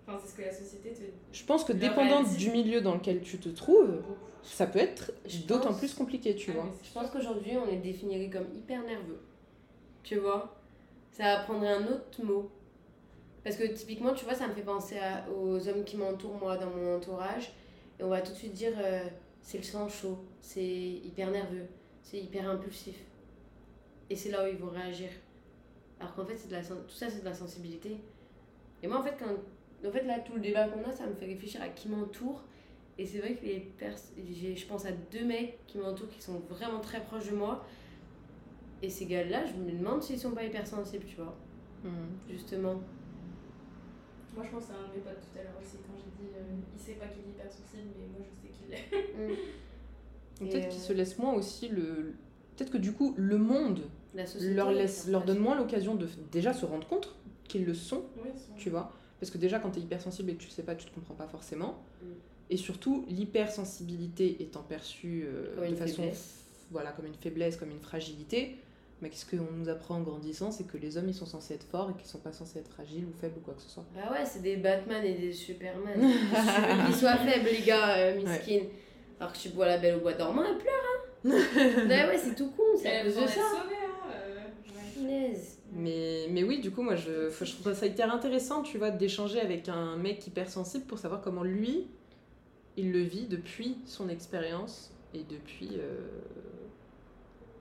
Enfin, c'est ce que la société te. Je pense que dépendant du milieu dans lequel tu te trouves, ça peut être d'autant pense- plus compliqué, tu Ah, vois. Je pense qu'aujourd'hui, on est défini comme hyper nerveux. Tu vois Ça prendrait un autre mot. Parce que typiquement, tu vois, ça me fait penser à- aux hommes qui m'entourent, moi, dans mon entourage. Et on va tout de suite dire euh, c'est le sang chaud, c'est hyper nerveux, c'est hyper impulsif. Et c'est là où ils vont réagir. Alors qu'en fait, c'est de la, tout ça, c'est de la sensibilité. Et moi, en fait, quand, en fait, là, tout le débat qu'on a, ça me fait réfléchir à qui m'entoure. Et c'est vrai que les pers j'ai- je pense à deux mecs qui m'entourent qui sont vraiment très proches de moi. Et ces gars-là, je me demande s'ils sont pas hypersensibles, tu vois, Hmm. justement. Moi, je pense à un de mes potes tout à l'heure aussi, quand j'ai dit euh, il sait pas qu'il est hypersensible, mais moi, je sais qu'il l'est. Et, Peut-être euh, qu'ils se laissent moins aussi le. Peut-être que du coup, le monde leur, laisse, leur donne moins l'occasion de déjà se rendre compte qu'ils le sont Oui, ils sont- tu vois. Parce que déjà, quand tu es hypersensible et que tu le sais pas, tu te comprends pas forcément. Mm. Et surtout, l'hypersensibilité étant perçue euh, Comme de une façon faiblesse. voilà, comme une faiblesse, comme une fragilité, mais qu'est-ce qu'on nous apprend en grandissant C'est que les hommes, ils sont censés être forts et qu'ils sont pas censés être fragiles ou faibles ou quoi que ce soit. Bah ouais, c'est des Batman et des Superman. Qu'ils soient faibles, les gars, euh, miskin. Alors que tu bois la belle au bois dormant, elle pleure, hein. bah ouais, c'est tout con, c'est à Elle cause va de être ça. sauvée, hein. euh, ouais. Punaise. Mais, mais oui, du coup, moi, je, je trouve ça hyper intéressant, tu vois, d'échanger avec un mec hypersensible pour savoir comment lui, il le vit depuis son expérience et depuis... euh,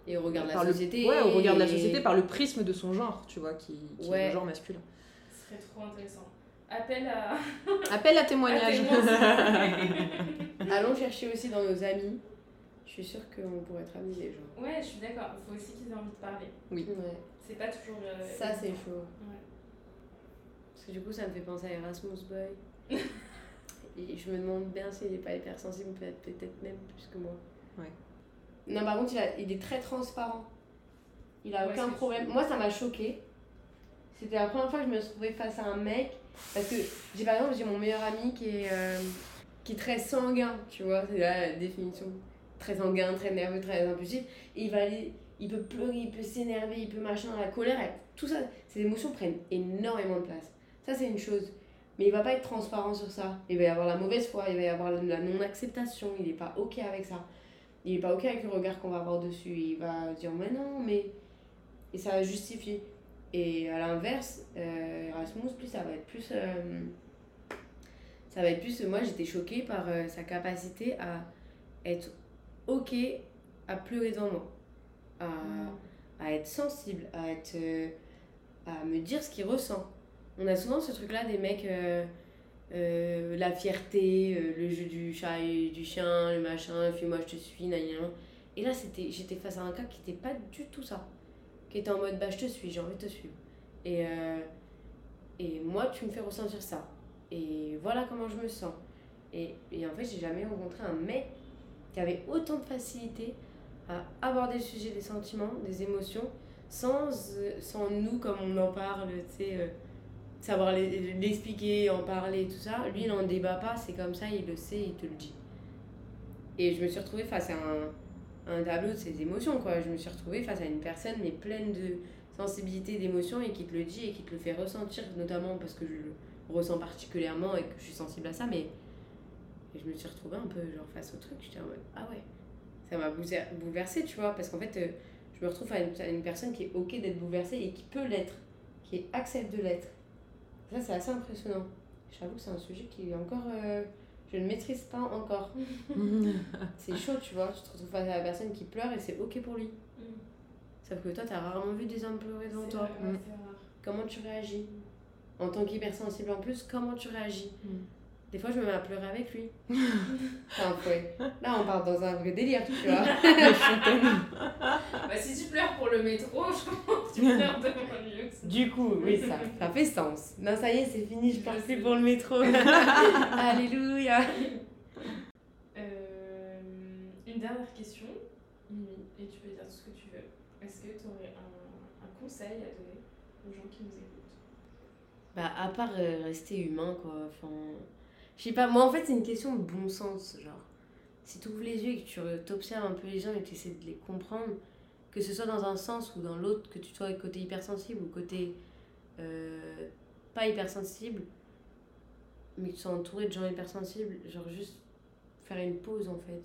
Et on regarde la par le- société. ouais, au regard de la et- société par le prisme de son genre, tu vois, qui, qui est le genre masculin. Ce serait trop intéressant. Appel à. Appel à à témoignage. plaît. Allons chercher aussi dans nos amis. Je suis sûre qu'on pourrait être amis les gens. Ouais, je suis d'accord. Il faut aussi qu'ils aient envie de parler. Ouais. C'est pas toujours. euh, Ça, c'est chaud. Ouais. Parce que du coup, ça me fait penser à Erasmus Boy. Et je me demande bien s'il n'est pas hypersensible, peut-être peut-être même plus que moi. Ouais. Non, par contre, il, a- il est très transparent. Il a Ouais, aucun problème. sûr. Moi, ça m'a choqué. C'était la première fois que je me trouvais face à un mec. Parce que j'ai par exemple, j'ai mon meilleur ami qui est, euh, qui est très sanguin, tu vois, c'est la définition. Très sanguin, très nerveux, très impulsif. Et il va aller, il peut pleurer, il peut s'énerver, il peut machin, la colère, tout ça, ces émotions prennent énormément de place. Ça, c'est une chose. Mais il va pas être transparent sur ça. Il va y avoir la mauvaise foi, il va y avoir la non-acceptation, il est pas ok avec ça. Il est pas ok avec le regard qu'on va avoir dessus. Il va dire, mais non, mais. Et ça va justifier. Et à l'inverse, euh, Erasmus, plus ça va être plus. euh, ça va être plus. Moi, j'étais choquée par euh, sa capacité à être ok à pleurer devant moi. À, à être sensible, à, être, euh, à me dire ce qu'il ressent. On a souvent ce truc-là des mecs. euh, euh, la fierté, le jeu du chat et du chien, le machin, puis moi je te suis, nan, nan. Et là, c'était, j'étais face à un cas qui n'était pas du tout ça. qui était en mode bah je te suis, j'ai envie de te suivre. Et, et moi, tu me fais ressentir ça. Et voilà comment je me sens. Et, et en fait, j'ai jamais rencontré un mec qui avait autant de facilité à aborder le sujet des sentiments, des émotions, sans, euh, sans nous, comme on en parle, tu sais, euh, savoir l'expliquer, en parler, tout ça. Lui, il n'en débat pas, c'est comme ça, il le sait, il te le dit. Et je me suis retrouvée face à un, tableau de ses émotions, quoi. Je me suis retrouvée face à une personne, mais pleine de sensibilité, d'émotions, et qui te le dit et qui te le fait ressentir, notamment parce que je le ressens particulièrement et que je suis sensible à ça, mais je me suis retrouvée un peu genre face au truc, j'étais en mode ah ouais, ça m'a boulever- bouleversée, tu vois, parce qu'en fait, euh, je me retrouve à une, à une personne qui est ok d'être bouleversée et qui peut l'être, qui accepte de l'être. Ça, c'est assez impressionnant. J'avoue que c'est un sujet qui est encore. euh, je ne maîtrise pas encore. C'est chaud, tu vois. Tu te retrouves face à la personne qui pleure et c'est ok pour lui. Sauf que toi, t'as rarement vu des hommes pleurer devant toi. vrai, rare. Comment tu réagis? En tant qu'hypersensible en plus, comment tu réagis? Mm. Des fois, je me mets à pleurer avec lui. enfin, ouais. Là, on part dans un vrai délire, tu vois. Bah, si tu pleures pour le métro, je pense que tu pleures devant lui aussi. Du coup, oui, ça, ça fait sens. Non, ça y est, c'est fini, je pleure plus pour le métro. Alléluia. Euh, une dernière question, Mimi, et tu peux dire tout ce que tu veux. Est-ce que tu aurais un, un conseil à donner aux gens qui nous écoutent? Bah, à part euh, rester humain, quoi. Enfin, je sais pas, moi en fait, c'est une question de bon sens. Genre, si tu ouvres les yeux et que tu t'observes un peu les gens et que tu essaies de les comprendre, que ce soit dans un sens ou dans l'autre, que tu sois côté hypersensible ou côté euh, pas hypersensible, mais que tu sois entouré de gens hypersensibles, genre juste faire une pause en fait.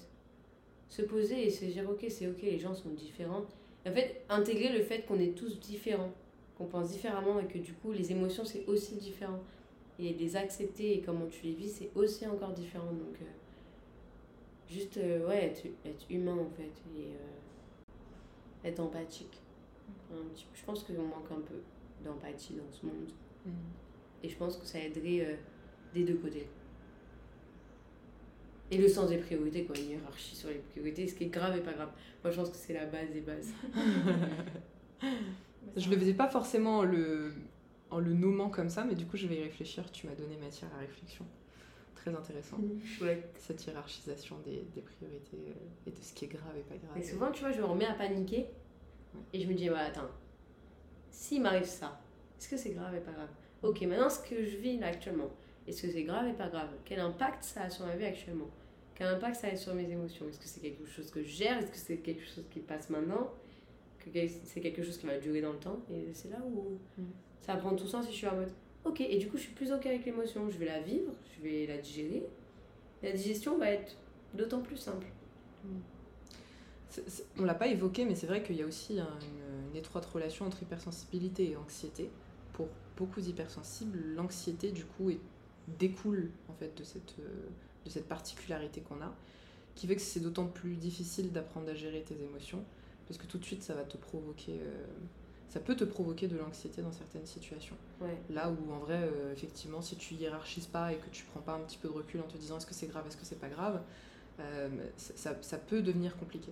Se poser et se dire, ok, c'est ok, les gens sont différents. En fait, intégrer le fait qu'on est tous différents qu'on pense différemment et que du coup les émotions c'est aussi différent et les accepter et comment tu les vis c'est aussi encore différent. Donc euh, juste euh, ouais être, être humain en fait et euh, être empathique. Un petit peu. je pense qu'on manque un peu d'empathie dans ce monde. Mm. et je pense que ça aiderait des deux côtés. Et le sens des priorités quoi une hiérarchie sur les priorités ce qui est grave et pas grave. Moi je pense que c'est la base des bases. Je le faisais pas forcément en le, en le nommant comme ça, mais du coup je vais y réfléchir. Tu m'as donné matière à réflexion. Très intéressant. chouette Cette hiérarchisation des, des priorités euh, et de ce qui est grave et pas grave. Et souvent, tu vois, je me remets à paniquer. Et je me dis, attends, s'il m'arrive ça, est-ce que c'est grave et pas grave? Ok, maintenant, ce que je vis là actuellement, est-ce que c'est grave et pas grave? Quel impact ça a sur ma vie actuellement? Quel impact ça a sur mes émotions? Est-ce que c'est quelque chose que je gère? Est-ce que c'est quelque chose qui passe maintenant? Que c'est quelque chose qui va durer dans le temps? Et c'est là où Mm. Ça prend tout sens si je suis en mode, ok, et du coup, je suis plus ok avec l'émotion. Je vais la vivre, je vais la digérer. La digestion va être d'autant plus simple. C'est- c'est- on l'a pas évoqué, mais c'est vrai qu'il y a aussi un- une, étroite relation entre hypersensibilité et anxiété. Pour beaucoup d'hypersensibles, l'anxiété du coup est- découle en fait de cette, de cette particularité qu'on a, qui fait que c'est d'autant plus difficile d'apprendre à gérer tes émotions, parce que tout de suite ça va te provoquer, euh, ça peut te provoquer de l'anxiété dans certaines situations. Ouais. Là où en vrai, euh, effectivement, si tu hiérarchises pas et que tu prends pas un petit peu de recul en te disant est-ce que c'est grave, est-ce que c'est pas grave, euh, ça, ça- ça peut devenir compliqué.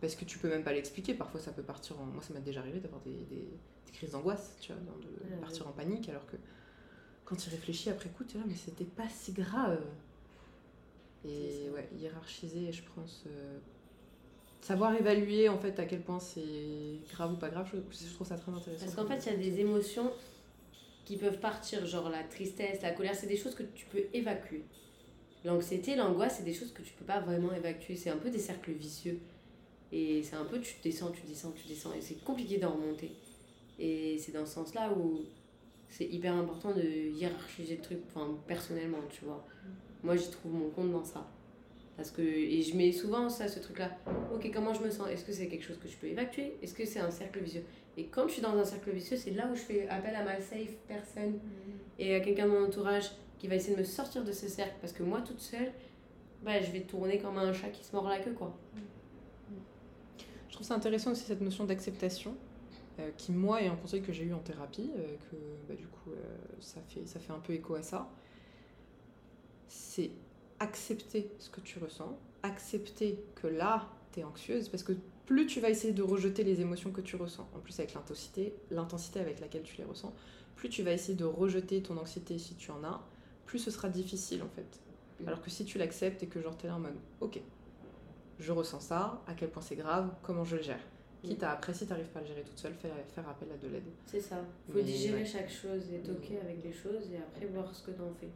Parce que tu peux même pas l'expliquer, parfois ça peut partir en... Moi ça m'est déjà arrivé d'avoir des, des- des crises d'angoisse, tu vois, de Ouais, partir en panique, alors que quand tu réfléchis après coup, tu es là, mais c'était pas si grave. Et ouais, hiérarchiser, je pense... euh, savoir évaluer en fait à quel point c'est grave ou pas grave, je, trouve ça très intéressant. Parce qu'en fait, il y a des émotions qui peuvent partir, genre la tristesse, la colère, c'est des choses que tu peux évacuer. L'anxiété, l'angoisse, c'est des choses que tu peux pas vraiment évacuer. C'est un peu des cercles vicieux. Et c'est un peu, tu descends, tu descends, tu descends. Et c'est compliqué d'en remonter. Et c'est dans ce sens-là où c'est hyper important de hiérarchiser le truc, enfin, personnellement, tu vois. Moi, j'y trouve mon compte dans ça. Parce que, et je mets souvent ça, ce truc-là. Ok, comment je me sens? Est-ce que c'est quelque chose que je peux évacuer? Est-ce que c'est un cercle vicieux? Et quand je suis dans un cercle vicieux, c'est là où je fais appel à ma safe personne et à quelqu'un de mon entourage qui va essayer de me sortir de ce cercle. Parce que moi, toute seule, bah, je vais tourner comme un chat qui se mord la queue, quoi. Je trouve ça intéressant aussi cette notion d'acceptation, euh, qui moi est un conseil que j'ai eu en thérapie, euh, que bah, du coup euh, ça, fait, ça fait un peu écho à ça. C'est accepter ce que tu ressens, accepter que là tu es anxieuse, parce que plus tu vas essayer de rejeter les émotions que tu ressens, en plus avec l'intensité, l'intensité avec laquelle tu les ressens, plus tu vas essayer de rejeter ton anxiété si tu en as, plus ce sera difficile en fait. Mm. Alors que si tu l'acceptes et que genre t'es là en mode, ok, je ressens ça, à quel point c'est grave, comment je le gère? Quitte à après, si t'arrives pas à le gérer toute seule, faire, faire appel à de l'aide. C'est ça. Faut Mais digérer ouais. chaque chose et être ok avec les choses et après voir ce que t'en fais.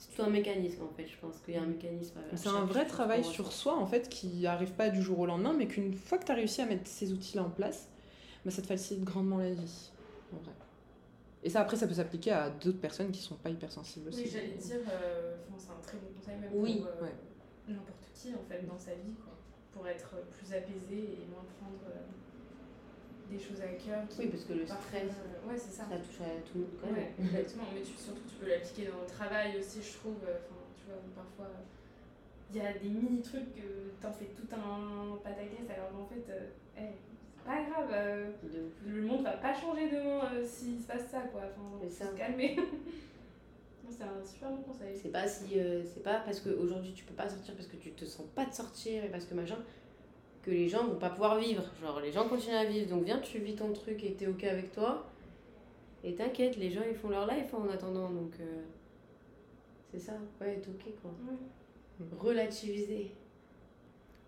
C'est tout un mécanisme en fait, je pense qu'il y a un mécanisme. C'est un vrai travail sur soi en fait qui arrive pas du jour au lendemain, mais qu'une fois que tu as réussi à mettre ces outils-là en place, bah, ça te facilite grandement la vie. En vrai. Et ça après ça peut s'appliquer à d'autres personnes qui sont pas hypersensibles aussi. Oui, j'allais dire, euh, c'est un très bon conseil même Oui. pour euh, Ouais. n'importe qui en fait dans sa vie, quoi, pour être plus apaisé et moins prendre euh, des choses à cœur. Qui Oui, parce que le parfois, stress, euh, ouais, c'est ça. ça touche à tout le monde quand Ouais, même. exactement. Mais tu, surtout, tu peux l'appliquer dans le travail aussi, je trouve. euh, Enfin, tu vois, parfois, il y a des mini-trucs que t'en fais tout un pataquès, alors qu'en fait, euh, hey, c'est pas grave. euh, le monde va pas changer demain s'il se passe ça, quoi. Enfin, faut ça. se calmer. C'est un super bon conseil. C'est pas si euh, c'est pas parce qu'aujourd'hui tu peux pas sortir parce que tu te sens pas de sortir et parce que machin que les gens vont pas pouvoir vivre. Genre les gens continuent à vivre donc viens tu vis ton truc et t'es ok avec toi et t'inquiète les gens ils font leur life en attendant donc euh, c'est ça ouais être ok quoi. Ouais. Relativiser.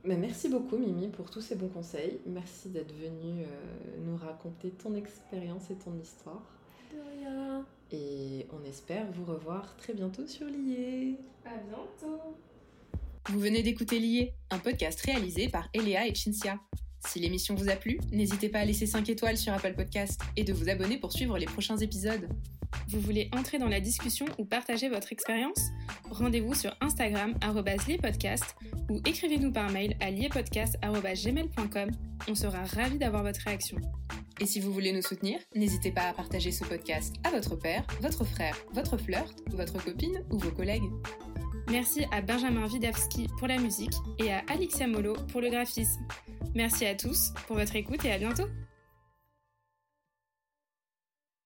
Mais merci beaucoup Mimi pour tous ces bons conseils. Merci d'être venue euh, nous raconter ton expérience et ton histoire. De rien. Et on espère vous revoir très bientôt sur l'IE. À bientôt. Vous venez d'écouter Lié, un podcast réalisé par Eléa et Cinzia. Si l'émission vous a plu, n'hésitez pas à laisser 5 étoiles sur Apple Podcast et de vous abonner pour suivre les prochains épisodes. Vous voulez entrer dans la discussion ou partager votre expérience? Rendez-vous sur Instagram @liepodcast ou écrivez-nous par mail à liepodcast@gmail.com. On sera ravis d'avoir votre réaction. Et si vous voulez nous soutenir, n'hésitez pas à partager ce podcast à votre père, votre frère, votre flirt, votre copine ou vos collègues. Merci à Benjamin Widawski pour la musique et à Alixia Molo pour le graphisme. Merci à tous pour votre écoute et à bientôt